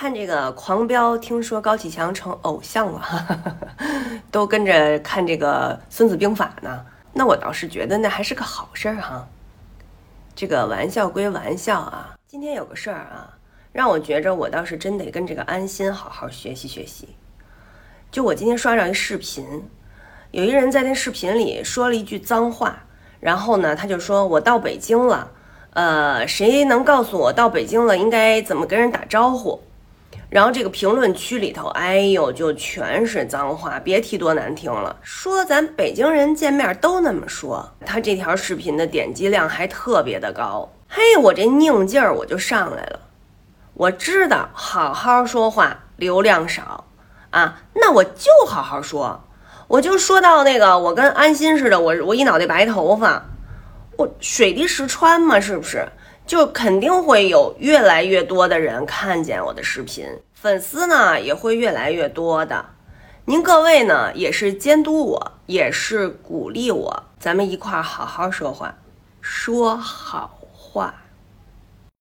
看这个《狂飙》，听说高启强成偶像了，都跟着看这个《孙子兵法》呢。那我倒是觉得那还是个好事儿哈。这个玩笑归玩笑啊，今天有个事儿啊，让我觉着我倒是真得跟这个安心好好学习学习。就我今天刷着一视频，有一人在那视频里说了一句脏话，然后呢，他就说我到北京了，呃，谁能告诉我到北京了应该怎么跟人打招呼？然后这个评论区里头，哎呦，就全是脏话，别提多难听了。说咱北京人见面都那么说。他这条视频的点击量还特别的高。嘿，我这拧劲儿我就上来了。我知道好好说话流量少啊，那我就好好说。我就说到那个，我跟安心似的，我我一脑袋白头发，我水滴石穿嘛，是不是？就肯定会有越来越多的人看见我的视频，粉丝呢也会越来越多的。您各位呢也是监督我，也是鼓励我，咱们一块儿好好说话，说好话。